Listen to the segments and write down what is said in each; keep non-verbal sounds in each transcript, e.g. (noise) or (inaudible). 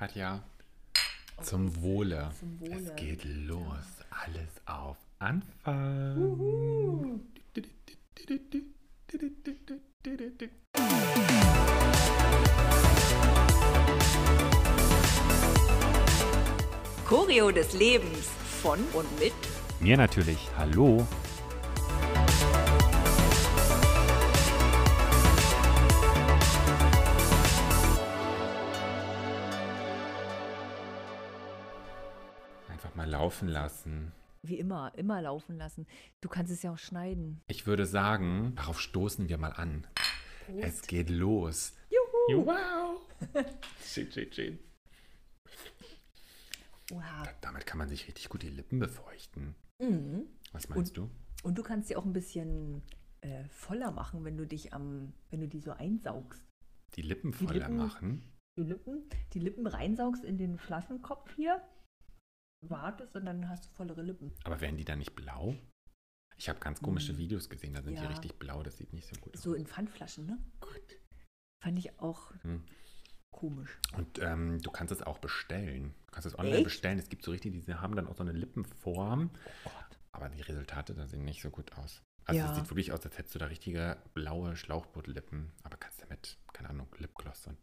Katja, zum Wohle. Zum Wohle. Es geht los. Alles auf Anfang. Choreo des Lebens von und mit Mir natürlich. Hallo. Laufen lassen. wie immer, immer laufen lassen. Du kannst es ja auch schneiden. Ich würde sagen, darauf stoßen wir mal an. Es geht los. Juhu. Wow. Schön, schön, schön. Wow. Damit kann man sich richtig gut die Lippen befeuchten. Mhm. Was meinst du? Und du kannst sie auch ein bisschen äh, voller machen, wenn du dich am, wenn du die so einsaugst. Die Lippen Die voller Lippen- machen? Die Lippen, die Lippen reinsaugst in den Flaschenkopf hier, wartest und dann hast du vollere Lippen. Aber werden die dann nicht blau? Ich habe ganz komische Hm. Videos gesehen, da sind die Ja. richtig blau. Das sieht nicht so gut So aus. in Pfandflaschen, ne? Fand ich auch Hm. komisch. Und ähm, du kannst es auch bestellen. Du kannst es online Echt? bestellen. Es gibt so richtig, die haben dann auch so eine Lippenform. Oh Gott. Aber die Resultate da sehen nicht so gut aus. Also Ja. es sieht wirklich aus, als hättest du da richtige blaue Schlauchbootlippen. Aber kannst damit, keine Ahnung, Lipgloss und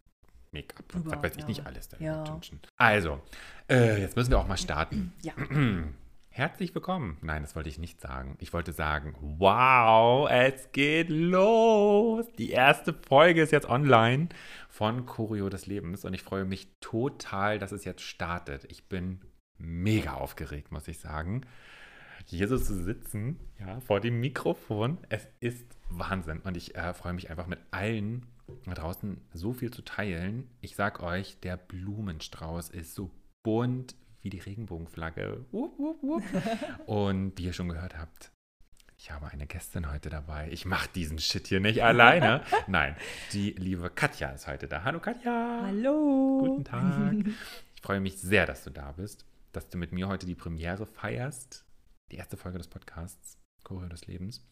Make-up und was Drüber, weiß ich ja. nicht alles Ja. Also, äh, jetzt müssen wir auch mal starten. (clears throat) Ja. (clears throat) Herzlich willkommen. Nein, das wollte ich nicht sagen. Ich wollte sagen, wow, es geht los. Die erste Folge ist jetzt online von Choreo des Lebens und ich freue mich total, dass es jetzt startet. Ich bin mega aufgeregt, muss ich sagen. Hier so zu sitzen, ja, vor dem Mikrofon, es ist Wahnsinn. Und ich äh, freue mich einfach mit allen da draußen so viel zu teilen. Ich sag euch, der Blumenstrauß ist so bunt wie die Regenbogenflagge. Wupp, wupp, wupp. (laughs) Und wie ihr schon gehört habt, ich habe eine Gästin heute dabei. Ich mache diesen Shit hier nicht alleine. (laughs) Nein, die liebe Katja ist heute da. Hallo Katja. Hallo. Guten Tag. (laughs) Ich freue mich sehr, dass du da bist, dass du mit mir heute die Premiere feierst. Die erste Folge des Podcasts, Choreo des Lebens.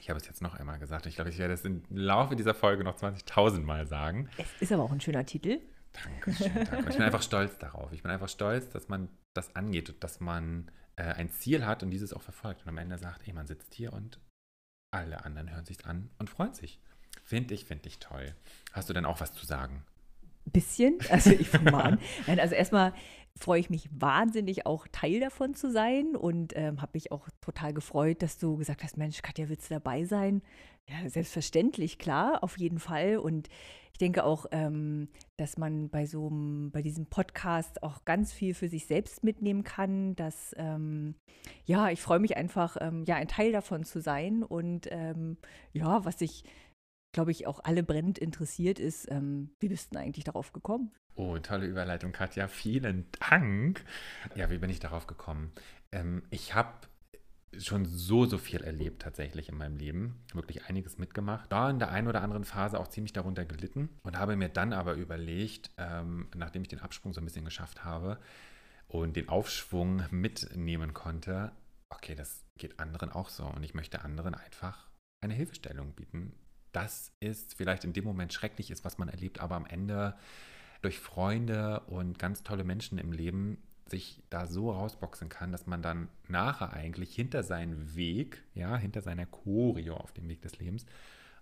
Ich habe es jetzt noch einmal gesagt. Ich glaube, ich werde es im Laufe dieser Folge noch 20.000 Mal sagen. Es ist aber auch ein schöner Titel. Dankeschön, danke. Ich bin einfach stolz darauf. Ich bin einfach stolz, dass man das angeht und dass man äh, ein Ziel hat und dieses auch verfolgt und am Ende sagt, ey, man sitzt hier und alle anderen hören sich an und freuen sich. Finde ich, finde ich toll. Hast du denn auch was zu sagen? Bisschen. Also ich fange mal an. (laughs) Nein, also erstmal freue ich mich wahnsinnig, auch Teil davon zu sein und ähm, habe mich auch total gefreut, dass du gesagt hast, Mensch, Katja, willst du dabei sein? Ja, selbstverständlich, klar, auf jeden Fall. Und ich denke auch, ähm, dass man bei so einem, bei diesem Podcast auch ganz viel für sich selbst mitnehmen kann. Dass ähm, ja, ich freue mich einfach, ähm, ja, ein Teil davon zu sein. Und ähm, ja, was ich, glaube ich, auch alle brennend interessiert ist, ähm, wie bist du denn eigentlich darauf gekommen? Oh, tolle Überleitung, Katja. Vielen Dank. Ja, wie bin ich darauf gekommen? Ähm, ich habe schon so, so viel erlebt tatsächlich in meinem Leben. Wirklich einiges mitgemacht. Da in der einen oder anderen Phase auch ziemlich darunter gelitten und habe mir dann aber überlegt, ähm, nachdem ich den Absprung so ein bisschen geschafft habe und den Aufschwung mitnehmen konnte, okay, das geht anderen auch so und ich möchte anderen einfach eine Hilfestellung bieten. Das ist vielleicht in dem Moment schrecklich ist, was man erlebt, aber am Ende durch Freunde und ganz tolle Menschen im Leben sich da so rausboxen kann, dass man dann nachher eigentlich hinter seinen Weg, ja, hinter seiner Choreo auf dem Weg des Lebens,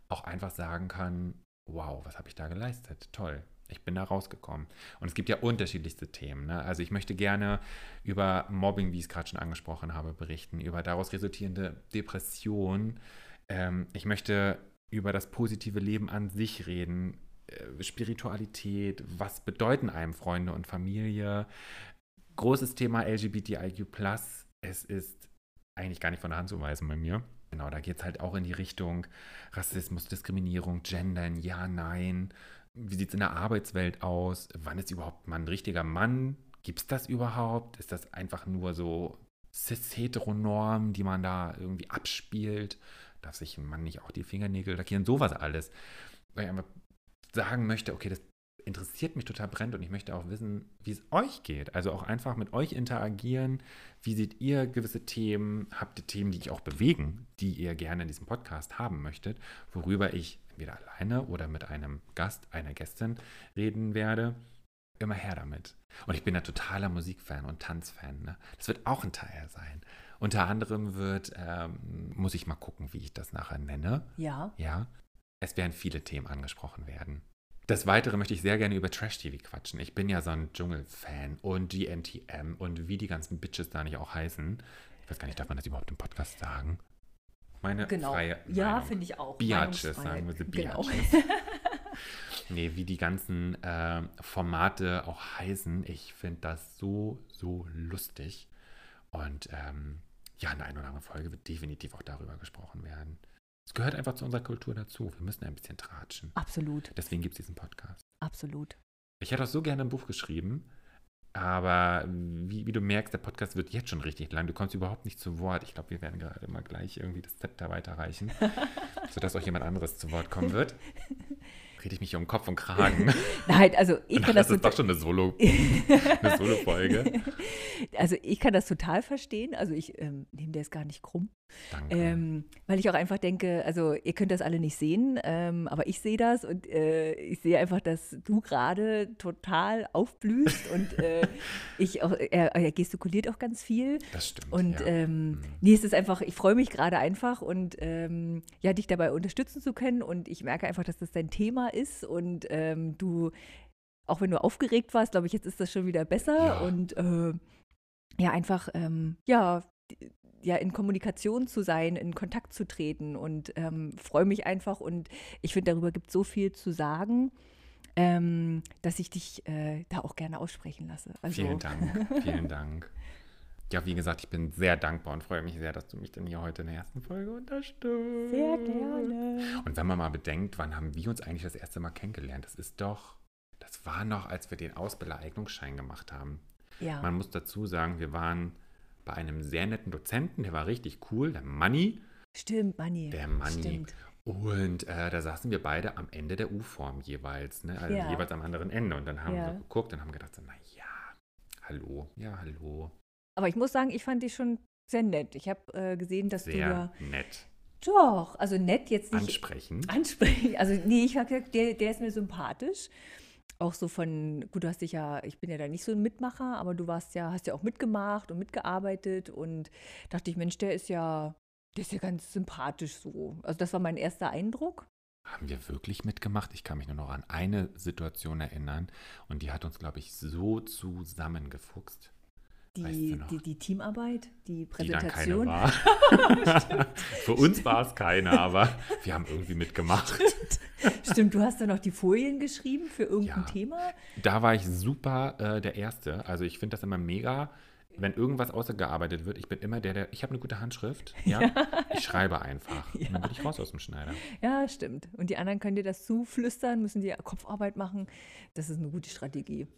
auch einfach sagen kann, wow, was habe ich da geleistet? Toll. Ich bin da rausgekommen. Und es gibt ja unterschiedlichste Themen. Ne? Also ich möchte gerne über Mobbing, wie ich es gerade schon angesprochen habe, berichten, über daraus resultierende Depression. Ähm, ich möchte über das positive Leben an sich reden, äh, Spiritualität, was bedeuten einem Freunde und Familie. Großes Thema LGBTIQ. Es ist eigentlich gar nicht von der Hand zu weisen bei mir. Genau, da geht es halt auch in die Richtung Rassismus, Diskriminierung, Gendern, ja, nein. Wie sieht es in der Arbeitswelt aus? Wann ist überhaupt man ein richtiger Mann? Gibt es das überhaupt? Ist das einfach nur so cis-heteronorm, die man da irgendwie abspielt? Darf sich ein Mann nicht auch die Fingernägel lackieren? Sowas alles. Weil ich einfach sagen möchte, okay, das interessiert mich total brennt und ich möchte auch wissen, wie es euch geht. Also auch einfach mit euch interagieren. Wie seht ihr gewisse Themen? Habt ihr Themen, die ich auch bewegen, die ihr gerne in diesem Podcast haben möchtet, worüber ich entweder alleine oder mit einem Gast, einer Gästin reden werde? immer her damit. Und ich bin ein totaler Musikfan und Tanzfan. Ne? Das wird auch ein Teil sein. Unter anderem wird, ähm, muss ich mal gucken, wie ich das nachher nenne. Ja. Ja. Es werden viele Themen angesprochen werden. Des Weiteren möchte ich sehr gerne über Trash-TV quatschen. Ich bin ja so ein Dschungel-Fan und die NTM und wie die ganzen Bitches da nicht auch heißen. Ich weiß gar nicht, darf man das überhaupt im Podcast sagen? Meine Genau. freie Ja, Meinung. finde ich auch. Biatches, sagen wir sie Genau. Biatches. (laughs) nee, wie die ganzen ähm, Formate auch heißen. Ich finde das so, so lustig. Und ähm, ja, in der einen oder anderen Folge wird definitiv auch darüber gesprochen werden. Es gehört einfach zu unserer Kultur dazu. Wir müssen ein bisschen tratschen. Absolut, Deswegen gibt es diesen Podcast. absolut. Ich hätte auch so gerne ein Buch geschrieben, aber wie, wie du merkst, der Podcast wird jetzt schon richtig lang. Du kommst überhaupt nicht zu Wort. Ich glaube, wir werden gerade mal gleich irgendwie das Zepter weiterreichen, (laughs) sodass auch jemand anderes zu Wort kommen wird. (laughs) Rede ich mich um Kopf und Kragen. (laughs) Nein, also ich kann das das, ist doch total, schon eine Solo- (laughs) eine Solo-Folge. also ich kann das total verstehen. Also ich ähm, nehme das gar nicht krumm. Ähm, weil ich auch einfach denke, also ihr könnt das alle nicht sehen, ähm, aber ich sehe das und äh, ich sehe einfach, dass du gerade total aufblühst und äh, (laughs) ich auch, er, er gestikuliert auch ganz viel. das stimmt. Und ja. ähm, Mhm. nee, es ist einfach, ich freue mich gerade einfach und ähm, ja, dich dabei unterstützen zu können. Und ich merke einfach, dass das dein Thema ist und ähm, du, auch wenn du aufgeregt warst, glaube ich, jetzt ist das schon wieder besser Ja. und äh, ja, einfach, ähm, ja, ja, in Kommunikation zu sein, in Kontakt zu treten und ähm, freue mich einfach und ich finde, darüber gibt es so viel zu sagen, ähm, dass ich dich äh, da auch gerne aussprechen lasse. Also, Vielen Dank, vielen Dank. Ja, wie gesagt, ich bin sehr dankbar und freue mich sehr, dass du mich dann hier heute in der ersten Folge unterstützt. Sehr gerne. Und wenn man mal bedenkt, wann haben wir uns eigentlich das erste Mal kennengelernt? Das ist doch, das war noch, als wir den Ausbildereignungsschein gemacht haben. Ja. Man muss dazu sagen, wir waren bei einem sehr netten Dozenten, der war richtig cool, der Manni. Stimmt, Manni. Der Manni. Stimmt. Und äh, da saßen wir beide am Ende der U-Form jeweils, ne? also Ja. jeweils am anderen Ende. Und dann haben Ja. wir geguckt und haben gedacht, so, na ja, hallo, ja, hallo. Aber ich muss sagen, ich fand dich schon sehr nett. Ich habe äh, gesehen, dass du Sehr ja. nett. Doch, also nett jetzt nicht Ansprechend. ansprechen. Also, nee, ich habe gesagt, der, der ist mir sympathisch. Auch so von, gut, du hast dich ja, ich bin ja da nicht so ein Mitmacher, aber du warst ja, hast ja auch mitgemacht und mitgearbeitet und dachte ich, Mensch, der ist ja, der ist ja ganz sympathisch so. Also das war mein erster Eindruck. Haben wir wirklich mitgemacht? Ich kann mich nur noch an eine Situation erinnern und die hat uns, glaube ich, so zusammengefuchst, Die, die, die Teamarbeit, die die dann Präsentation. war. (laughs) Für uns war es keine, aber wir haben irgendwie mitgemacht. Stimmt, du hast da noch die Folien geschrieben für irgendein Ja. Thema. Da war ich super äh, der Erste. Also ich finde das immer mega, wenn irgendwas ausgearbeitet wird. Ich bin immer der, der, ich habe eine gute Handschrift. (laughs) Ja, ich schreibe einfach. Und dann bin ich raus aus dem Schneider. Ja, stimmt. Und die anderen können dir das zuflüstern, müssen dir Kopfarbeit machen. Das ist eine gute Strategie.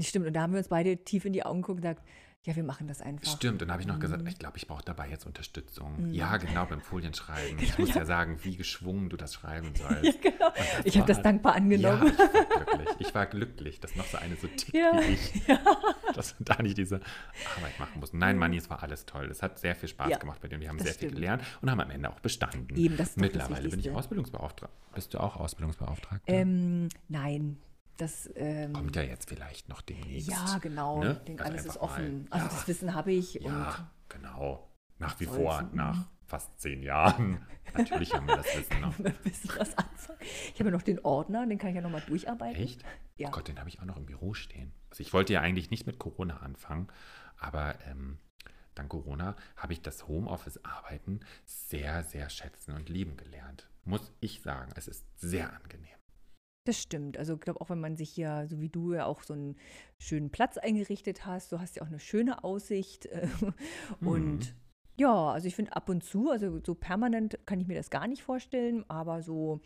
Stimmt. Und da haben wir uns beide tief in die Augen geguckt und gesagt, ja, wir machen das einfach. Stimmt, und da habe ich noch Mhm. gesagt, ich glaube, ich brauche dabei jetzt Unterstützung. Ja, genau, beim Folienschreiben. (laughs) Ich muss ja sagen, wie geschwungen du das schreiben (laughs) sollst. Ja, genau. Ich habe das dankbar Ja, angenommen. ich war glücklich. Ich war glücklich, dass noch so eine so tickt Ja, wie ich, dass wir da nicht diese Arbeit machen mussten. Nein, Manni, es war alles toll. Es hat sehr viel Spaß Ja, gemacht bei denen. Wir haben sehr viel stimmt. gelernt und haben am Ende auch bestanden. Eben, das ist Mittlerweile bin ich. Ausbildungsbeauftragter. Bist du auch Ausbildungsbeauftragter? Ähm, nein, das. Ähm, Kommt ja jetzt vielleicht noch demnächst. ja, genau. ne? Ich denke, Also alles ist einfach mal- offen. Also Ja. das Wissen habe ich. Ja, genau. Nach wie vor, mhm. nach fast zehn Jahren. (laughs) Natürlich haben wir das Wissen noch. Anfangen. Ich habe ja noch den Ordner, den kann ich ja nochmal durcharbeiten. Echt? Ja. Oh Gott, den habe ich auch noch im Büro stehen. Also ich wollte ja eigentlich nicht mit Corona anfangen, aber ähm, dank Corona habe ich das Homeoffice-Arbeiten sehr, sehr schätzen und lieben gelernt. Muss ich sagen, es ist sehr angenehm. Das stimmt. Also ich glaube, auch wenn man sich hier, so wie du ja auch so einen schönen Platz eingerichtet hast, du hast ja auch eine schöne Aussicht. äh, Mhm. Und ja, also ich finde ab und zu, also so permanent kann ich mir das gar nicht vorstellen, aber so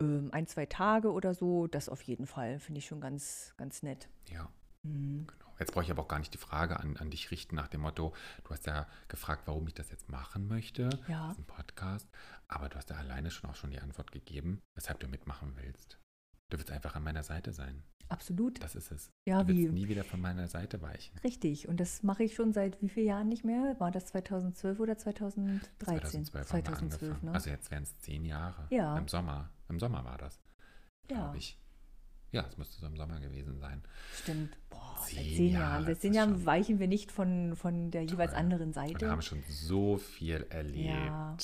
ähm, ein, zwei Tage oder so, das auf jeden Fall finde ich schon ganz, ganz nett. Ja, Mhm. genau. Jetzt brauche ich aber auch gar nicht die Frage an, an dich richten nach dem Motto, du hast ja gefragt, warum ich das jetzt machen möchte, Ja. diesen Podcast, aber du hast ja alleine schon auch schon die Antwort gegeben, weshalb du mitmachen willst. Du willst einfach an meiner Seite sein. Absolut. Das ist es. Ja, du willst wie? nie wieder von meiner Seite weichen. Richtig. Und das mache ich schon seit wie vielen Jahren nicht mehr? War das 2012 oder 2013? 2012 haben wir angefangen. ne? Also jetzt wären es zehn Jahre. Ja. Im Sommer. Im Sommer war das, ja. glaube ich. Ja, es müsste so im Sommer gewesen sein. Stimmt. Boah, seit Zehn zehn Jahre, Jahren. Seit zehn Jahren weichen wir nicht von, von der jeweils Toll. anderen Seite. haben schon so viel erlebt. Ja.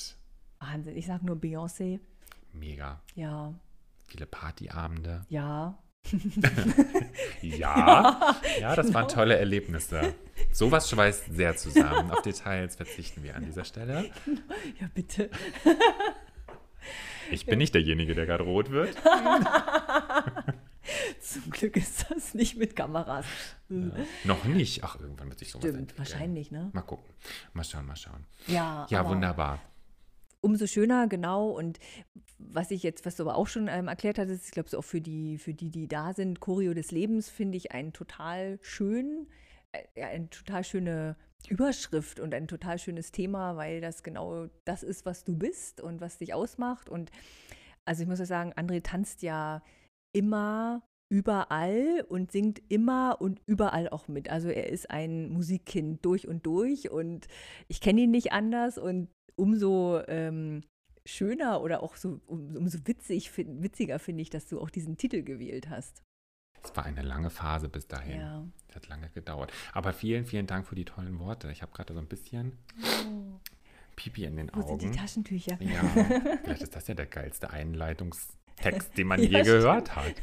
Wahnsinn. Ich sag nur Beyoncé. Mega. Ja, Viele Partyabende. (laughs) ja. Ja, ja, das waren genau. tolle Erlebnisse. Sowas schweißt sehr zusammen. Auf Details verzichten wir an dieser Stelle. Ja, bitte. Ich bin nicht derjenige, der gerade rot wird. (laughs) Zum Glück ist das nicht mit Kameras. Noch nicht. Ach, irgendwann wird sich sowas Stimmt, entwickeln. wahrscheinlich, ne? Mal gucken. Mal schauen, mal schauen. Ja, Ja, wunderbar. Umso schöner, genau. Und was ich jetzt, was du aber auch schon ähm, erklärt hattest, ich glaube, so auch für die, für die, die da sind, Choreo des Lebens, finde ich einen total schön, äh, eine total schöne Überschrift und ein total schönes Thema, weil das genau das ist, was du bist und was dich ausmacht. Und also ich muss ja sagen, André tanzt ja immer überall und singt immer und überall auch mit. Also er ist ein Musikkind durch und durch und ich kenne ihn nicht anders und umso ähm, schöner oder auch so um, umso witzig, fin- witziger finde ich, dass du auch diesen Titel gewählt hast. Es war eine lange Phase bis dahin. Ja. Das hat lange gedauert. Aber vielen, vielen Dank für die tollen Worte. Ich habe gerade so ein bisschen Pipi in den Wo sind die Augen. Taschentücher? Ja, vielleicht ist das ja der geilste Einleitungstext, den man (laughs) Ja, je stimmt. gehört hat.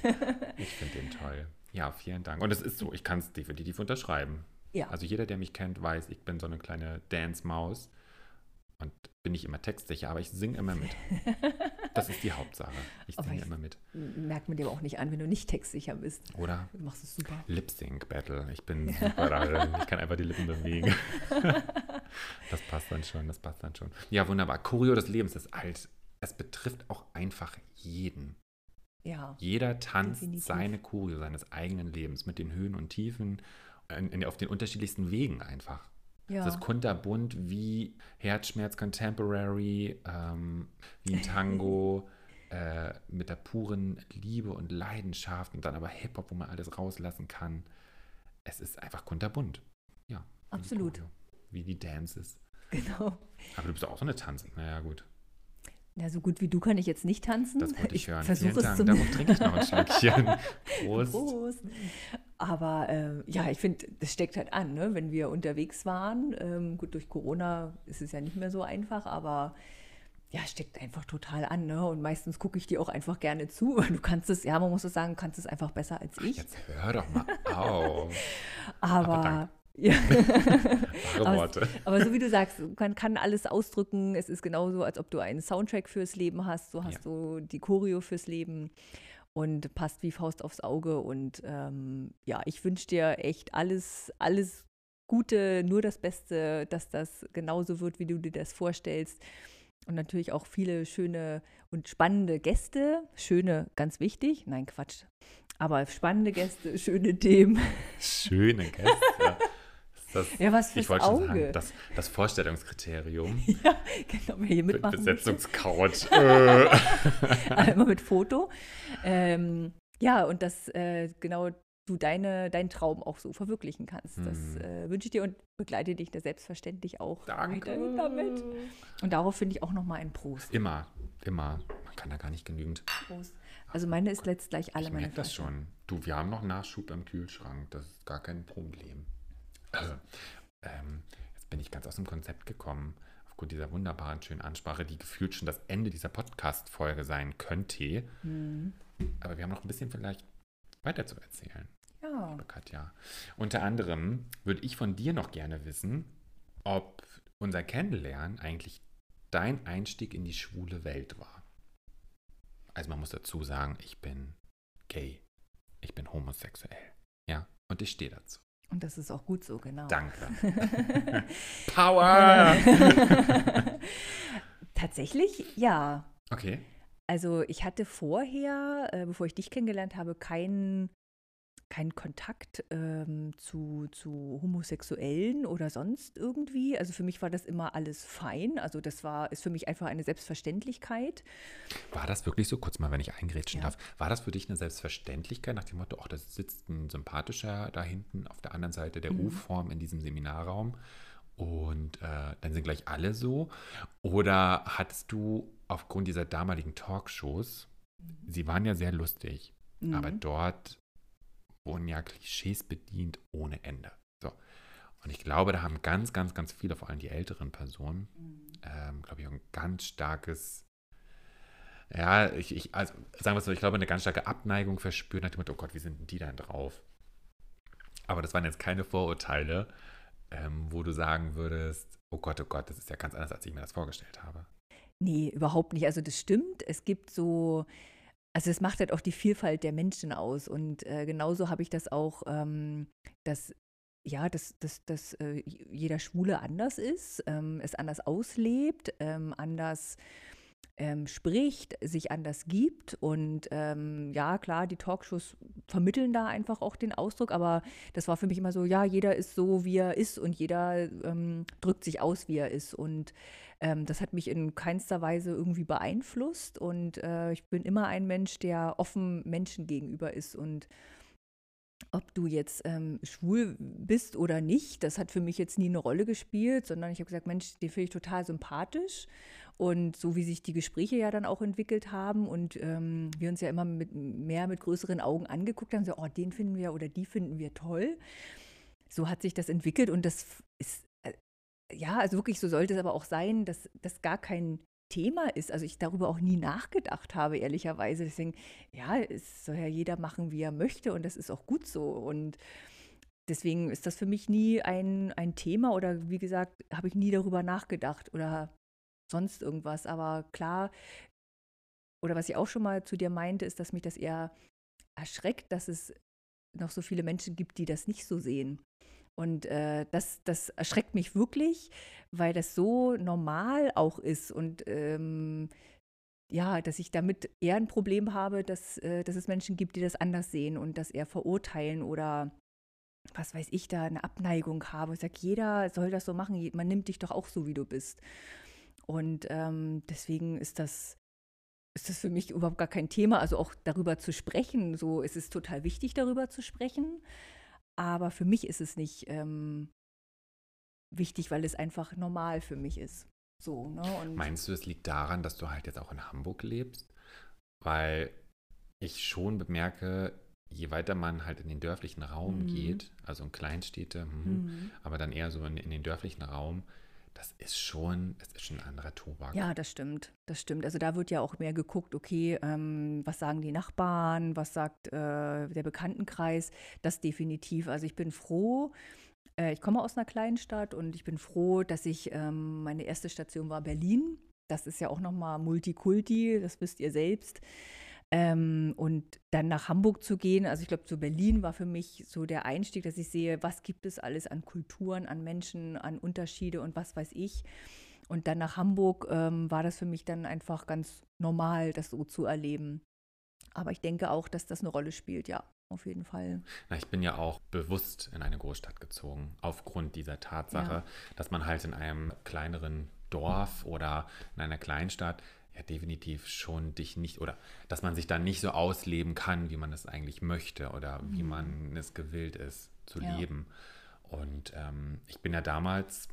Ich finde den toll. Ja, vielen Dank. Und es ist so, ich kann es definitiv unterschreiben. Ja. Also jeder, der mich kennt, weiß, ich bin so eine kleine Dance-Maus und bin nicht immer textsicher, aber ich singe immer mit. (laughs) Das ist die Hauptsache. Ich singe immer mit. Merkt man dir aber auch nicht an, wenn du nicht textsicher bist. Oder Du machst es super. Lip-Sync-Battle. Ich bin super darin. Ich kann einfach die Lippen bewegen. (laughs) Das passt dann schon, das passt dann schon. Ja, wunderbar. Choreo des Lebens ist alt. Es betrifft auch einfach jeden. Ja. Jeder tanzt Definitiv. seine Choreo seines eigenen Lebens mit den Höhen und Tiefen in, in, auf den unterschiedlichsten Wegen einfach. Ja. Es ist kunterbunt wie Herzschmerz Contemporary, ähm, wie ein Tango (laughs) äh, mit der puren Liebe und Leidenschaft und dann aber Hip-Hop, wo man alles rauslassen kann. Es ist einfach kunterbunt. Ja. die Absolut. Choreo, Wie die Dances. Genau. Aber du bist auch so eine Tanzen. Naja, gut. Ja, so gut wie du kann ich jetzt nicht tanzen. Das wollte ich, hören. versuche Vielen es Dank. Darauf trinke ich noch ein (laughs) Schlückchen. Prost. Prost. Aber ähm, ja, ich finde, das steckt halt an, ne? wenn wir unterwegs waren. Ähm, gut, durch Corona ist es ja nicht mehr so einfach, aber ja, steckt einfach total an. Ne? Und meistens gucke ich dir auch einfach gerne zu, (laughs) weil du kannst es, ja, man muss es sagen, du kannst es einfach besser als ich. Jetzt hör doch mal auf. (laughs) aber (laughs) ja. Aber-. Aber so wie du sagst, man kann alles ausdrücken. Es ist genauso, als ob du einen Soundtrack fürs Leben hast. So hast Ja. du die Choreo fürs Leben und passt wie Faust aufs Auge. Und ähm, ja, ich wünsche dir echt alles, alles Gute, nur das Beste, dass das genauso wird, wie du dir das vorstellst. Und natürlich auch viele schöne und spannende Gäste. Schöne, ganz wichtig. Nein, Quatsch. Aber spannende Gäste, schöne Themen. Schöne Gäste. Das, Ja, was fürs ich wollte schon Auge. sagen, das, das Vorstellungskriterium. (laughs) Ja, genau, wer hier mitmachen. Besetzungscouch. (laughs) (laughs) immer mit Foto. Ähm, ja, und dass äh, genau du deine, deinen Traum auch so verwirklichen kannst. Das Hm. äh, wünsche ich dir und begleite dich da selbstverständlich auch Danke. damit. Und darauf finde ich auch nochmal ein Prost. Immer, immer. Man kann da gar nicht genügend. Prost. Also meine ist letzt gleich alle ich meine merke das schon. Du, wir haben noch Nachschub im Kühlschrank. Das ist gar kein Problem. Also, ähm, jetzt bin ich ganz aus dem Konzept gekommen. Aufgrund dieser wunderbaren, schönen Ansprache, die gefühlt schon das Ende dieser Podcast-Folge sein könnte. Hm. Aber wir haben noch ein bisschen vielleicht weiter zu erzählen. Ja. liebe Katja. Unter anderem würde ich von dir noch gerne wissen, ob unser Kennenlernen eigentlich dein Einstieg in die schwule Welt war. Also man muss dazu sagen, ich bin gay. Ich bin homosexuell. Ja, und ich stehe dazu. Und das ist auch gut so, genau. Danke. (laughs) Power! (laughs) Tatsächlich, ja. Okay. Also ich hatte vorher, äh, bevor ich dich kennengelernt habe, keinen keinen Kontakt ähm, zu, zu Homosexuellen oder sonst irgendwie. Also für mich war das immer alles fein. Also das war, ist für mich einfach eine Selbstverständlichkeit. War das wirklich so, kurz mal, wenn ich eingrätschen Ja. darf, war das für dich eine Selbstverständlichkeit nach dem Motto, ach, da sitzt ein sympathischer da hinten auf der anderen Seite der Mhm. U-Form in diesem Seminarraum und äh, dann sind gleich alle so? Oder hattest du aufgrund dieser damaligen Talkshows, Mhm. sie waren ja sehr lustig, Mhm. Aber dort wurden ja Klischees bedient ohne Ende. So. Und ich glaube, da haben ganz, ganz, ganz viele, vor allem die älteren Personen, mhm. ähm, glaube ich, ein ganz starkes, ja, ich, ich, also sagen wir es so, ich glaube, eine ganz starke Abneigung verspürt nach dem Motto, oh Gott, wie sind denn die denn drauf? Aber das waren jetzt keine Vorurteile, ähm, wo du sagen würdest, oh Gott, oh Gott, das ist ja ganz anders, als ich mir das vorgestellt habe. Nee, überhaupt nicht. Also das stimmt. Es gibt so, also es macht halt auch die Vielfalt der Menschen aus. Und äh, genauso habe ich das auch, ähm, dass ja, dass, dass, dass äh, jeder Schwule anders ist, ähm, es anders auslebt, ähm, anders ähm, spricht, sich anders gibt. Und ähm, ja, klar, die Talkshows vermitteln da einfach auch den Ausdruck, aber das war für mich immer so, ja, jeder ist so, wie er ist und jeder ähm, drückt sich aus, wie er ist. Und ähm, das hat mich in keinster Weise irgendwie beeinflusst. Und äh, ich bin immer ein Mensch, der offen Menschen gegenüber ist und ob du jetzt ähm, schwul bist oder nicht, das hat für mich jetzt nie eine Rolle gespielt, sondern ich habe gesagt, Mensch, den finde ich total sympathisch. Und so wie sich die Gespräche ja dann auch entwickelt haben und ähm, wir uns ja immer mit, mehr mit größeren Augen angeguckt haben, so, oh, den finden wir oder die finden wir toll. So hat sich das entwickelt und das ist, ja, also wirklich, so sollte es aber auch sein, dass das gar kein Thema ist. Also ich darüber auch nie nachgedacht habe, ehrlicherweise. Deswegen, ja, es soll ja jeder machen, wie er möchte und das ist auch gut so. Und deswegen ist das für mich nie ein, ein Thema oder wie gesagt, habe ich nie darüber nachgedacht oder sonst irgendwas. Aber klar, oder was ich auch schon mal zu dir meinte, ist, dass mich das eher erschreckt, dass es noch so viele Menschen gibt, die das nicht so sehen. Und äh, das, das erschreckt mich wirklich, weil das so normal auch ist und ähm, ja, dass ich damit eher ein Problem habe, dass, äh, dass es Menschen gibt, die das anders sehen und das eher verurteilen oder was weiß ich, da eine Abneigung habe. Ich sage, jeder soll das so machen, man nimmt dich doch auch so, wie du bist. Und ähm, deswegen ist das, ist das für mich überhaupt gar kein Thema. Also auch darüber zu sprechen, so ist es total wichtig, darüber zu sprechen. Aber für mich ist es nicht ähm, wichtig, weil es einfach normal für mich ist. So, ne? Und Meinst du, es liegt daran, dass du halt jetzt auch in Hamburg lebst? Weil ich schon bemerke, je weiter man halt in den dörflichen Raum mhm. geht, also in Kleinstädte, mh, mhm. aber dann eher so in, in den dörflichen Raum, das ist schon, das ist schon ein anderer Tobak. Ja, das stimmt, das stimmt. Also da wird ja auch mehr geguckt, okay, ähm, was sagen die Nachbarn, was sagt äh, der Bekanntenkreis, das definitiv. Also ich bin froh, äh, ich komme aus einer kleinen Stadt und ich bin froh, dass ich, ähm, meine erste Station war Berlin. Das ist ja auch nochmal Multikulti, das wisst ihr selbst. Ähm, und dann nach Hamburg zu gehen, also ich glaube, zu Berlin war für mich so der Einstieg, dass ich sehe, was gibt es alles an Kulturen, an Menschen, an Unterschiede und was weiß ich. Und dann nach Hamburg ähm, war das für mich dann einfach ganz normal, das so zu erleben. Aber ich denke auch, dass das eine Rolle spielt, ja, auf jeden Fall. Na, ich bin ja auch bewusst in eine Großstadt gezogen, aufgrund dieser Tatsache, ja. dass man halt in einem kleineren Dorf oder in einer Kleinstadt ja definitiv schon dich nicht oder dass man sich dann nicht so ausleben kann, wie man es eigentlich möchte oder mhm. wie man es gewillt ist zu ja. leben. Und ähm, ich bin ja damals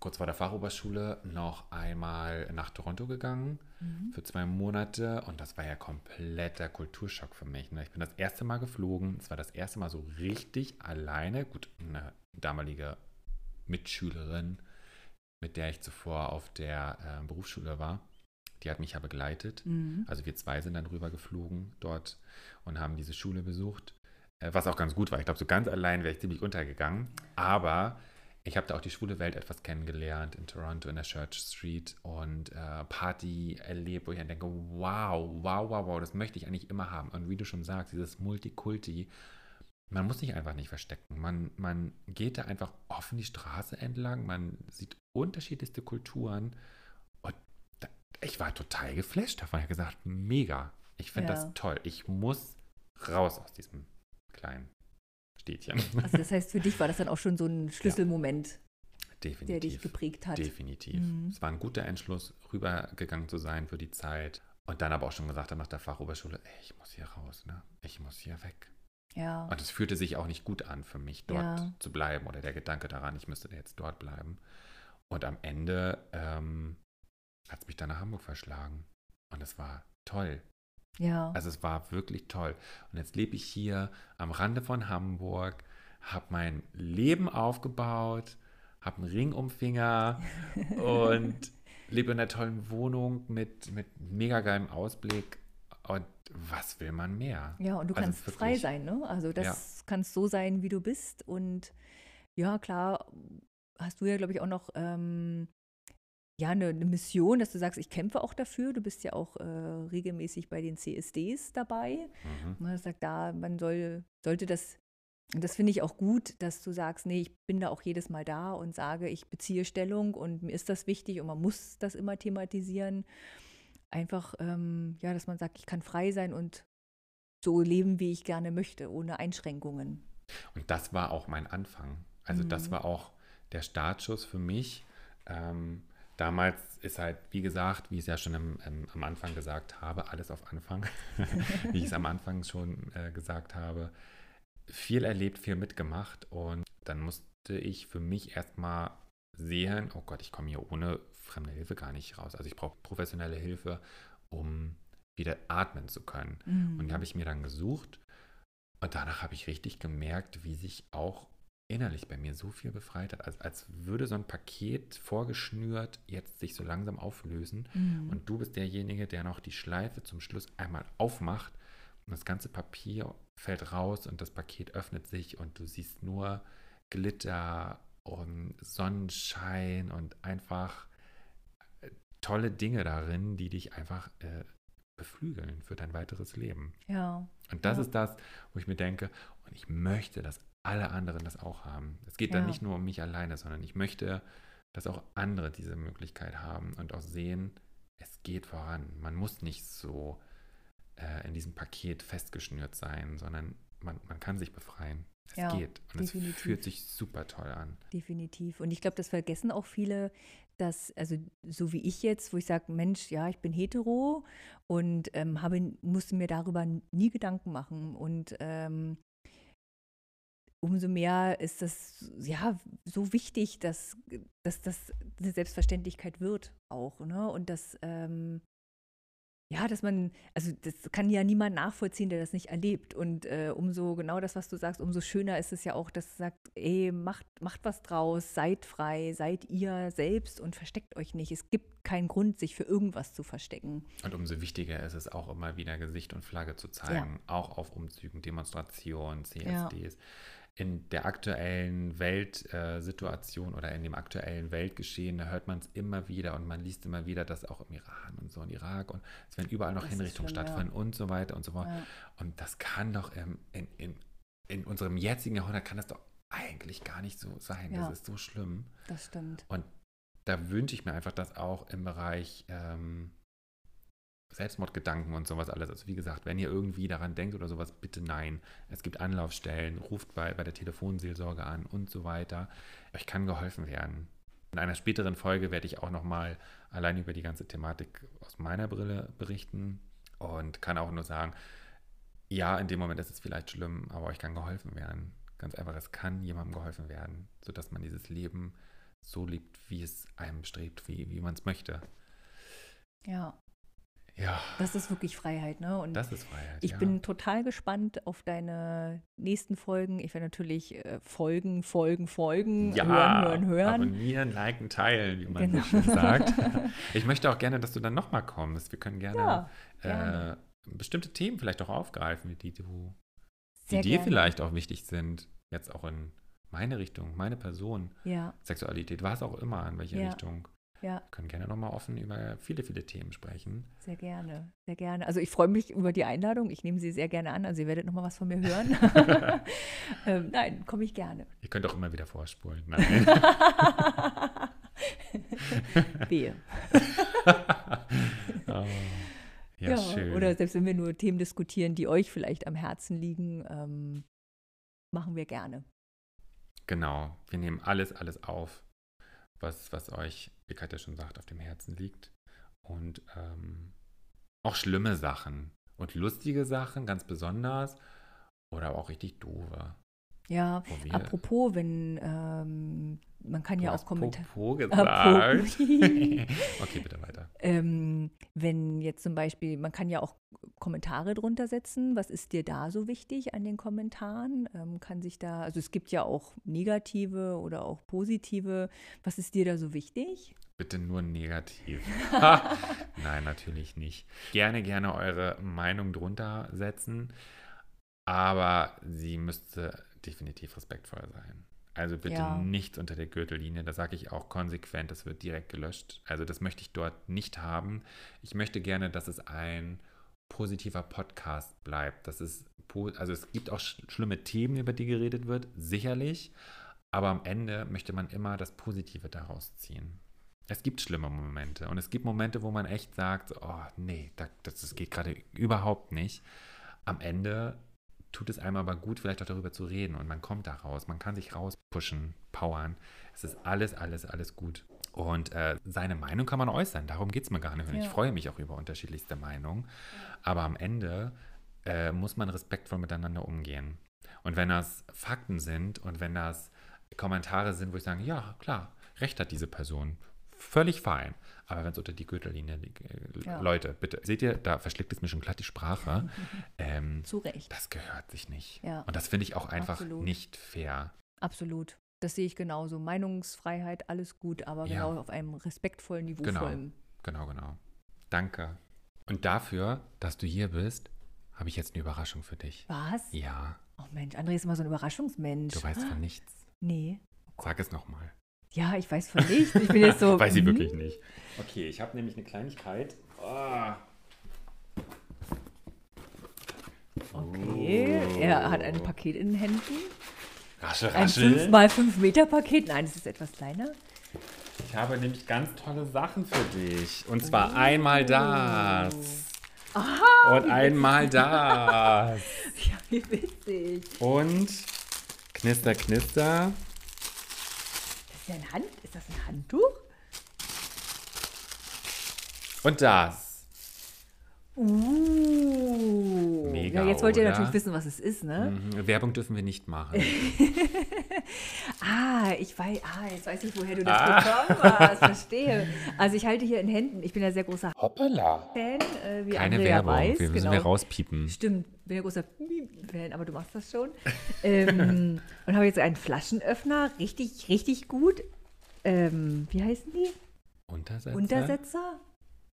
kurz vor der Fachoberschule noch einmal nach Toronto gegangen mhm. für zwei Monate und das war ja kompletter Kulturschock für mich. Ne? Ich bin das erste Mal geflogen, es war das erste Mal so richtig alleine. Gut, eine damalige Mitschülerin, mit der ich zuvor auf der äh, Berufsschule war, die hat mich ja begleitet. Mhm. Also wir zwei sind dann rüber geflogen dort und haben diese Schule besucht. Äh, was auch ganz gut war. Ich glaube, so ganz allein wäre ich ziemlich untergegangen. Aber ich habe da auch die schwule Welt etwas kennengelernt in Toronto in der Church Street und äh, Party erlebt, wo ich dann denke, wow, wow, wow, wow, das möchte ich eigentlich immer haben. Und wie du schon sagst, dieses Multikulti, man muss sich einfach nicht verstecken. Man, man geht da einfach offen die Straße entlang, man sieht unterschiedlichste Kulturen ich war total geflasht davon. Ich habe gesagt, mega. Ich finde ja. das toll. Ich muss raus aus diesem kleinen Städtchen. (laughs) Also das heißt, für dich war das dann auch schon so ein Schlüsselmoment, ja. Definitiv. der dich geprägt hat. Definitiv. Mhm. Es war ein guter Entschluss, rübergegangen zu sein für die Zeit. Und dann aber auch schon gesagt nach der Fachoberschule, ey, ich muss hier raus, ne? Ich muss hier weg. Ja. Und es fühlte sich auch nicht gut an für mich, dort ja. zu bleiben oder der Gedanke daran, ich müsste jetzt dort bleiben. Und am Ende ähm, hat es mich dann nach Hamburg verschlagen. Und es war toll. Ja. Also es war wirklich toll. Und jetzt lebe ich hier am Rande von Hamburg, habe mein Leben aufgebaut, habe einen Ring um den Finger (laughs) und lebe in einer tollen Wohnung mit, mit mega geilem Ausblick. Und was will man mehr? Ja, und du Also kannst frei wirklich- sein, ne? Also das kannst so sein, wie du bist. Und ja, klar, hast du ja, glaube ich, auch noch ähm, ja, eine, eine Mission, dass du sagst, ich kämpfe auch dafür. Du bist ja auch äh, regelmäßig bei den CSDs dabei. Mhm. Man sagt, da, man soll, sollte das, und das finde ich auch gut, dass du sagst, nee, ich bin da auch jedes Mal da und sage, ich beziehe Stellung und mir ist das wichtig und man muss das immer thematisieren. Einfach, ähm, ja, dass man sagt, ich kann frei sein und so leben, wie ich gerne möchte, ohne Einschränkungen. Und das war auch mein Anfang. Also das Mhm. war auch der Startschuss für mich. Ähm, damals ist halt, wie gesagt, wie ich es ja schon im, im, am Anfang gesagt habe, alles auf Anfang, (laughs) wie ich es am Anfang schon äh, gesagt habe, viel erlebt, viel mitgemacht und dann musste ich für mich erstmal sehen, oh Gott, ich komme hier ohne fremde Hilfe gar nicht raus. Also ich brauche professionelle Hilfe, um wieder atmen zu können. Und die habe ich mir dann gesucht. Und danach habe ich richtig gemerkt, wie sich auch innerlich bei mir so viel befreit hat. Als, als würde so ein Paket vorgeschnürt jetzt sich so langsam auflösen. Mhm. Und du bist derjenige, der noch die Schleife zum Schluss einmal aufmacht. Und das ganze Papier fällt raus und das Paket öffnet sich und du siehst nur Glitter und Sonnenschein und einfach äh, tolle Dinge darin, die dich einfach äh, beflügeln für dein weiteres Leben. ja, Und das Ja. ist das, wo ich mir denke, und ich möchte, dass alle anderen das auch haben. Es geht dann Ja. nicht nur um mich alleine, sondern ich möchte, dass auch andere diese Möglichkeit haben und auch sehen, es geht voran. Man muss nicht so äh, in diesem Paket festgeschnürt sein, sondern man, man kann sich befreien. Es Ja, geht. Und es definitiv. fühlt sich super toll an. definitiv. Und ich glaube, das vergessen auch viele, dass, also so wie ich jetzt, wo ich sage, Mensch, ja, ich bin hetero und ähm, habe, musste mir darüber nie Gedanken machen. Und ähm, umso mehr ist das ja so wichtig, dass, dass das eine Selbstverständlichkeit wird auch. Ne? Und dass, ähm, ja, dass man, also das kann ja niemand nachvollziehen, der das nicht erlebt. Und äh, umso genau das, was du sagst, umso schöner ist es ja auch, dass es sagt, ey, macht, macht was draus, seid frei, seid ihr selbst und versteckt euch nicht. Es gibt keinen Grund, sich für irgendwas zu verstecken. Und umso wichtiger ist es auch immer wieder Gesicht und Flagge zu zeigen, auch auf Umzügen, Demonstrationen, CSDs. In der aktuellen Weltsituation oder in dem aktuellen Weltgeschehen, da hört man es immer wieder und man liest immer wieder, dass auch im Iran und so in Irak und es werden überall noch Das Hinrichtungen schlimm, ja. stattfinden und so weiter und so fort. Ja. Und das kann doch im, in, in, in unserem jetzigen Jahrhundert kann das doch eigentlich gar nicht so sein. Ja. Das ist so schlimm. Das stimmt. Und da wünsche ich mir einfach, dass auch im Bereich ähm, Selbstmordgedanken und sowas alles, also wie gesagt, wenn ihr irgendwie daran denkt oder sowas, bitte nein. Es gibt Anlaufstellen, ruft bei, bei der Telefonseelsorge an und so weiter. Euch kann geholfen werden. In einer späteren Folge werde ich auch nochmal allein über die ganze Thematik aus meiner Brille berichten und kann auch nur sagen, ja, in dem Moment ist es vielleicht schlimm, aber euch kann geholfen werden. Ganz einfach, es kann jemandem geholfen werden, sodass man dieses Leben so liebt, wie es einem strebt, wie, wie man es möchte. Ja, Ja, das ist wirklich Freiheit, ne? Und das ist Freiheit. Ich ja. bin total gespannt auf deine nächsten Folgen. Ich werde natürlich äh, Folgen, Folgen, Folgen, ja, hören, hören, hören. abonnieren, liken, teilen, wie man Genau. so schön sagt. (laughs) Ich möchte auch gerne, dass du dann nochmal kommst. Wir können gerne, Ja, gerne. Äh, bestimmte Themen vielleicht auch aufgreifen, die du, die Sehr dir gerne. vielleicht auch wichtig sind. Jetzt auch in meine Richtung, meine Person, Ja, Sexualität, was auch immer, in welche. Richtung. Ja, Wir können gerne nochmal offen über viele, viele Themen sprechen. sehr gerne, sehr gerne. Also ich freue mich über die Einladung. Ich nehme sie sehr gerne an. Also ihr werdet nochmal was von mir hören. (laughs) (laughs) ähm, nein, komme ich gerne. Ihr könnt auch immer wieder vorspulen. (laughs) Nein. Wehe. oh, ja, schön. Oder selbst wenn wir nur Themen diskutieren, die euch vielleicht am Herzen liegen, ähm, machen wir gerne. Genau, wir nehmen alles, alles auf, was, was euch, wie Katja schon sagt, auf dem Herzen liegt. Und ähm, auch schlimme Sachen und lustige Sachen, ganz besonders. Oder auch richtig doofe. Ja, apropos, wenn ähm, man kann Du ja auch Kommentare. Popo gesagt. Apropos. (laughs) okay, bitte weiter. (laughs) Ähm, wenn jetzt zum Beispiel, man kann ja auch Kommentare drunter setzen. Was ist dir da so wichtig an den Kommentaren? Ähm, kann sich da, also es gibt ja auch negative oder auch positive. Was ist dir da so wichtig? Bitte nur negativ. (laughs) (laughs) Nein, natürlich nicht. Gerne, gerne eure Meinung drunter setzen, aber sie müsste definitiv respektvoll sein. Also bitte Ja. nichts unter der Gürtellinie. Da sage ich auch konsequent, das wird direkt gelöscht. Also das möchte ich dort nicht haben. Ich möchte gerne, dass es ein positiver Podcast bleibt. Das ist, also es gibt auch sch schlimme Themen, über die geredet wird, sicherlich. Aber am Ende möchte man immer das Positive daraus ziehen. Es gibt schlimme Momente und es gibt Momente, wo man echt sagt, oh nee, da- das, das geht gerade überhaupt nicht. Am Ende tut es einem aber gut, vielleicht auch darüber zu reden und man kommt da raus, man kann sich rauspushen, powern. Es ist alles, alles, alles gut. Und äh, seine Meinung kann man äußern, darum geht es mir gar nicht. Und ich Ja. freue mich auch über unterschiedlichste Meinungen. Aber am Ende äh, muss man respektvoll miteinander umgehen. Und wenn das Fakten sind und wenn das Kommentare sind, wo ich sage, ja, klar, recht hat diese Person, völlig fein. Aber wenn es unter die Gürtellinie liegt, Ja. Leute, bitte, seht ihr, da verschlägt es mir schon glatt die Sprache. (laughs) ähm, Zu Recht. das gehört sich nicht. Ja. Und das finde ich auch einfach Absolut. nicht fair. Absolut. Das sehe ich genauso. Meinungsfreiheit, alles gut, aber Ja. genau auf einem respektvollen, Genau. niveauvollen. Genau, genau. Danke. Und dafür, dass du hier bist, habe ich jetzt eine Überraschung für dich. Was? Ja, Oh Mensch, André ist immer so ein Überraschungsmensch. du weißt von nichts. Nee. Sag es nochmal. Ja, ich weiß von nichts. Ich bin jetzt so. (laughs) Weiß sie hm? wirklich nicht. Okay, ich habe nämlich eine Kleinigkeit. Ah. Okay, er hat ein Paket in den Händen. Raschel, Ein raschel. 5x5 Meter Paket. Nein, es ist etwas kleiner. Ich habe nämlich ganz tolle Sachen für dich. Und zwar einmal das. Und einmal das. (laughs) Ja, wie witzig. Und knister, knister. Das ist ja ein Hand. Ist das ein Handtuch? Und das. Uh. Mega, ja, jetzt wollt ihr oder? natürlich wissen, was es ist, ne? Mhm, Werbung dürfen wir nicht machen. (laughs) Ah, ich weiß, ah, jetzt weiß ich, woher du das Ah. bekommen hast. Verstehe. Also ich halte hier in Händen. Ich bin ja sehr großer Hoppala. Fan, äh, wie Keine Andrea Werbung. weiß. wir müssen genau. wir rauspiepen. Stimmt, bin ja großer Fan, aber du machst das schon. ähm, (laughs) und habe jetzt einen Flaschenöffner, richtig, richtig gut. Ähm, wie heißen die? Untersetzer? Untersetzer?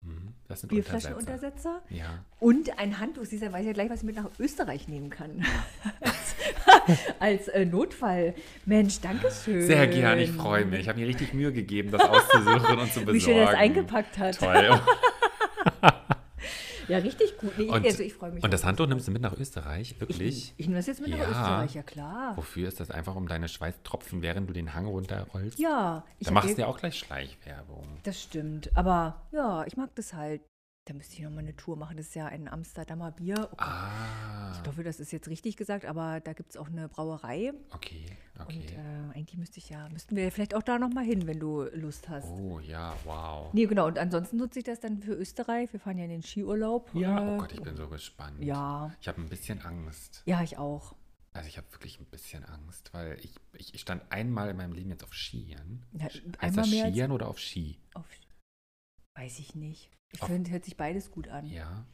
Mhm, Das sind Untersetzer. Bierflaschenuntersetzer? Ja. Und ein Handtuch. Siehst du, weiß ja gleich, was ich mit nach Österreich nehmen kann. (laughs) Als äh, Notfall. Mensch, danke schön. Sehr gern, ich freue mich. Ich habe mir richtig Mühe gegeben, das auszusuchen und zu besorgen. Wie schön er es eingepackt hat. Toll. (laughs) Ja, richtig gut. Nee, Und, also ich freue mich. und das. Handtuch nimmst du mit nach Österreich? Ich, Wirklich? ich nehme das jetzt mit nach Ja. Österreich, ja klar. Wofür ist das einfach um deine Schweißtropfen, während du den Hang runterrollst? Ja, ich Da machst du ja auch gleich Schleichwerbung. Das stimmt. Aber ja, ich mag das halt. Da müsste ich nochmal eine Tour machen. Das ist ja ein Amsterdamer Bier. Oh Gott, Ah, Ich hoffe, das ist jetzt richtig gesagt, aber da gibt es auch eine Brauerei. okay, Und okay. äh, eigentlich müsste ich ja, müssten wir vielleicht auch da nochmal hin, wenn du Lust hast. Oh ja, wow. Nee, genau. Und ansonsten nutze ich das dann für Österreich. Wir fahren ja in den Skiurlaub. Ja, Äh, oh Gott, ich bin so gespannt. Ja, Ich habe ein bisschen Angst. ja, ich auch. Also ich habe wirklich ein bisschen Angst, weil ich, ich, ich stand einmal in meinem Leben jetzt auf Skiern. Ja, Heißt einmal das Skiern oder auf Ski? auf. Weiß ich nicht. Ich finde, hört sich beides gut an. Ja.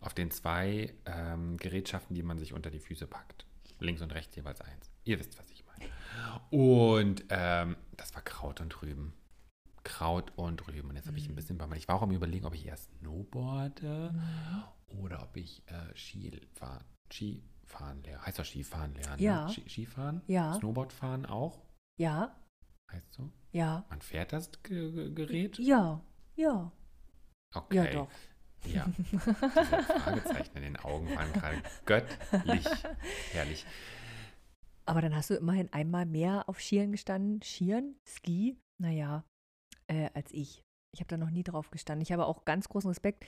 Auf den zwei ähm, Gerätschaften, die man sich unter die Füße packt. Links und rechts jeweils eins. Ihr wisst, was ich meine. Und ähm, das war Kraut und Rüben. Kraut und Rüben. Und jetzt habe ich Mhm. ein bisschen Bammel. Ich war auch am überlegen, ob ich erst snowboarde oder ob ich äh, Ski fahren, Ski fahren lerne. Heißt doch Skifahren lernen. Ja. Ne? Ski, Skifahren? Ja. Snowboard fahren auch? Ja, Heißt so? ja. Man fährt das Ge Ge Gerät? Ja, ja. Okay. Ja, doch. Ja. Fragezeichen in den Augen waren gerade göttlich. (laughs) Herrlich. Aber dann hast du immerhin einmal mehr auf Skiern gestanden. Skiern? Ski? Naja, äh, als ich. Ich habe da noch nie drauf gestanden. Ich habe auch ganz großen Respekt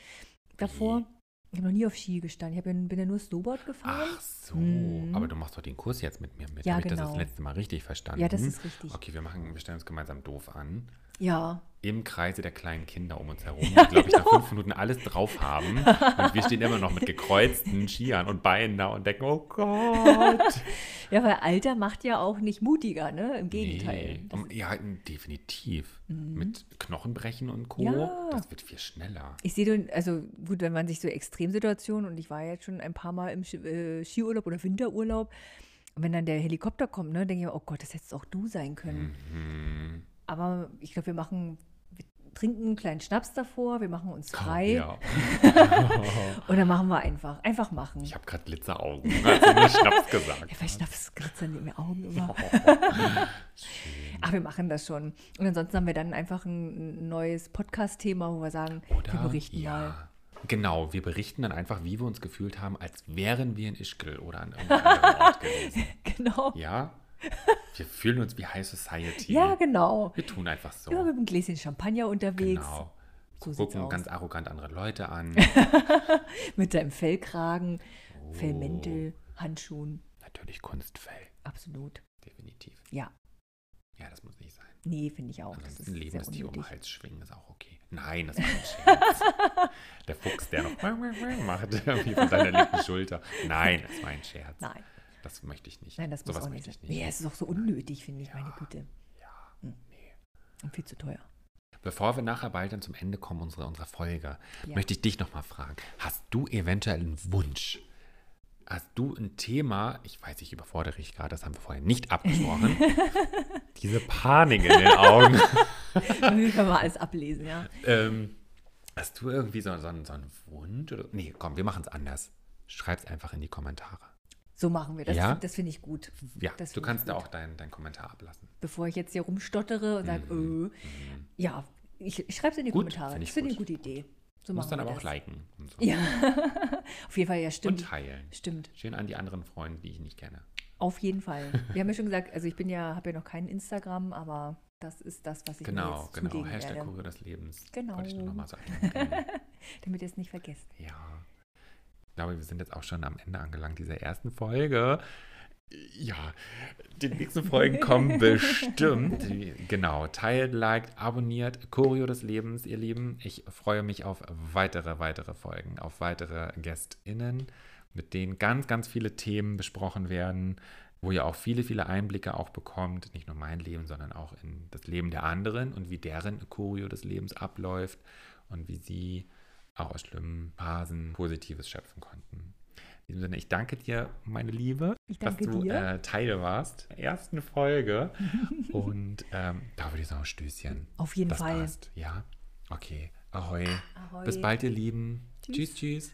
davor. Ich habe noch nie auf Ski gestanden. Ich ja- bin ja nur Snowboard gefahren. Ach so. Mhm. Aber du machst doch den Kurs jetzt mit mir mit. Ja, Habe ich das genau. das letzte Mal richtig verstanden? Ja, das ist richtig. Okay, wir machen, wir stellen uns gemeinsam doof an. Ja, im Kreise der kleinen Kinder um uns herum, die, glaube ich, nach genau. fünf Minuten alles drauf haben. Und wir stehen immer noch mit gekreuzten Skiern und Beinen da und denken, oh Gott. (laughs) Ja, weil Alter macht ja auch nicht mutiger, ne? Im Gegenteil. Nee. Um, ja, definitiv. Mit Knochenbrechen und Co. Ja. Das wird viel schneller. Ich sehe, den- also gut, wenn man sich so Extremsituationen, und ich war jetzt schon ein paar Mal im Ski, äh, Skiurlaub oder Winterurlaub, und wenn dann der Helikopter kommt, ne, denke ich mir, oh Gott, das hättest auch du sein können. Mhm. Aber ich glaube, wir machen, wir trinken einen kleinen Schnaps davor, wir machen uns frei Ja. (laughs) und dann machen wir einfach. Einfach machen. Ich habe gerade Glitzeraugen, (laughs) als du mir Schnaps gesagt ja, bei hast. Schnaps glitzern in den Augen (laughs) immer. Ach, wir machen das schon. Und ansonsten haben wir dann einfach ein, neues Podcast-Thema, wo wir sagen, wir berichten ja. mal. Genau, wir berichten dann einfach, wie wir uns gefühlt haben, als wären wir in Ischgl oder an irgendeinem Ort gewesen. Genau. Ja? (laughs) Wir fühlen uns wie High Society. Ja, genau. Wir tun einfach so. Immer mit einem Gläschen Champagner unterwegs. Genau. So Gucken ganz arrogant andere Leute an. (laughs) Mit deinem Fellkragen, Oh. Fellmäntel, Handschuhen. Natürlich Kunstfell, definitiv. definitiv. Ja, Ja, das muss nicht sein. nee, finde ich auch. Das Ansonsten ist ein sehr lebendes Tier um den. Hals schwingen ist auch okay. Nein, das ist ein Scherz. Der Fuchs, der noch (laughs) macht irgendwie von deiner linken Schulter. Nein, das war ein Scherz. Nein, Das möchte ich nicht. nein, das muss Sowas auch nicht ich sein. nicht. Nee, es ist auch so unnötig, finde ich, meine Güte. Ja, Hm. nee. Und viel zu teuer. Bevor wir nachher bald dann zum Ende kommen unserer, unserer Folge, Ja. möchte ich dich nochmal fragen. Hast du eventuell einen Wunsch? Hast du ein Thema, ich weiß, ich überfordere dich gerade, das haben wir vorher nicht abgesprochen. (laughs) Diese Panik in den Augen. Dann kann man alles ablesen, ja. ähm, hast du irgendwie so, so, einen- so einen Wunsch? Oder? Nee, komm, wir machen es anders. Schreib es einfach in die Kommentare. So machen wir das. Ja? Das finde ich gut. Ja, Das du kannst da auch deinen dein Kommentar ablassen. Bevor ich jetzt hier rumstottere und sage, Mhm. äh, ja, ich, ich schreibe es in die Gut, Kommentare. find ich finde eine gute Idee. So machen dann aber auch das. liken und so. Ja, (laughs) auf jeden Fall, ja, Und stimmt. teilen. Stimmt. Schön an die anderen Freunde, die ich nicht kenne. Auf jeden Fall. (laughs) Wir haben ja schon gesagt, also ich bin ja, habe ja noch kein Instagram, aber das ist das, was ich mir Genau, jetzt genau. zulegen Hashtag Kurier des Lebens. Genau. Wollte ich nur nochmal (laughs) erklären. damit ihr es nicht vergesst. Ja. Ich glaube, wir sind jetzt auch schon am Ende angelangt dieser ersten Folge. Ja, die nächsten Folgen kommen (laughs) bestimmt. Genau, teilt, liked, abonniert. Choreo des Lebens, ihr Lieben. Ich freue mich auf weitere, weitere Folgen, auf weitere GästInnen, mit denen ganz, ganz viele Themen besprochen werden, wo ihr auch viele, viele Einblicke auch bekommt. Nicht nur mein Leben, sondern auch in das Leben der anderen und wie deren Choreo des Lebens abläuft und wie sie auch aus schlimmen Phasen Positives schöpfen konnten. In diesem Sinne, ich danke dir, meine Liebe, dass du. Äh, Teil warst der ersten Folge. (laughs) Und ähm, da würde ich sagen, Stößchen. Auf jeden das Fall. passt. Ja, okay. Ahoi. Ahoi. Bis bald, ihr Lieben. Tschüss. tschüss.